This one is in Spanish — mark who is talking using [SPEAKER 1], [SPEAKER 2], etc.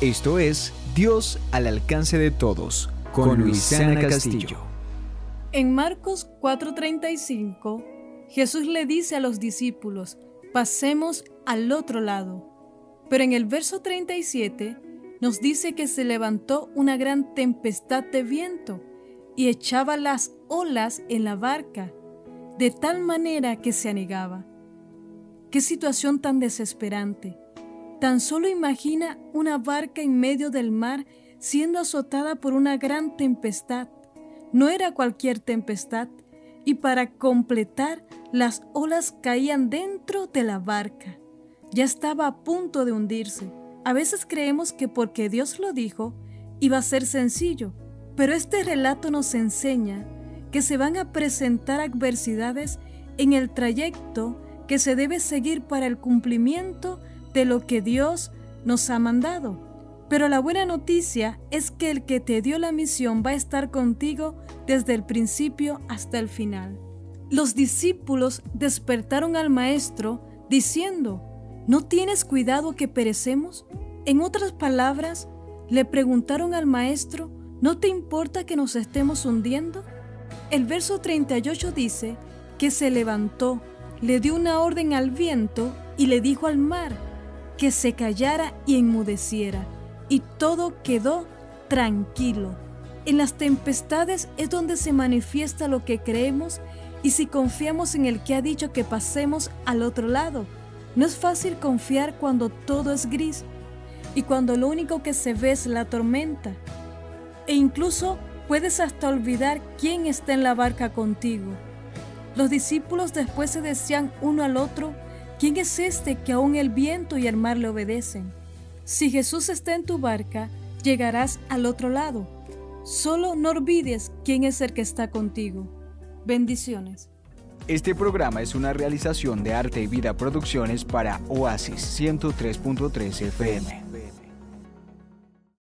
[SPEAKER 1] Esto es Dios al alcance de todos con Luisana Castillo.
[SPEAKER 2] En Marcos 4:35, Jesús le dice a los discípulos, pasemos al otro lado. Pero en el verso 37 nos dice que se levantó una gran tempestad de viento y echaba las olas en la barca, de tal manera que se anegaba. Qué situación tan desesperante. Tan solo imagina una barca en medio del mar siendo azotada por una gran tempestad. No era cualquier tempestad, y para completar, las olas caían dentro de la barca. Ya estaba a punto de hundirse. A veces creemos que porque Dios lo dijo, iba a ser sencillo, pero este relato nos enseña que se van a presentar adversidades en el trayecto que se debe seguir para el cumplimiento de lo que Dios nos ha mandado. Pero la buena noticia es que el que te dio la misión va a estar contigo desde el principio hasta el final. Los discípulos despertaron al maestro diciendo, ¿no tienes cuidado que perecemos? En otras palabras, le preguntaron al maestro, ¿no te importa que nos estemos hundiendo? El verso 38 dice que se levantó, le dio una orden al viento y le dijo al mar que se callara y enmudeciera, y todo quedó tranquilo. En las tempestades es donde se manifiesta lo que creemos y si confiamos en el que ha dicho que pasemos al otro lado. No es fácil confiar cuando todo es gris y cuando lo único que se ve es la tormenta. E incluso puedes hasta olvidar quién está en la barca contigo. Los discípulos después se decían uno al otro, ¿quién es este que aún el viento y el mar le obedecen? Si Jesús está en tu barca, llegarás al otro lado. Solo no olvides quién es el que está contigo. Bendiciones.
[SPEAKER 1] Este programa es una realización de Arte y Vida Producciones para Oasis 103.3 FM.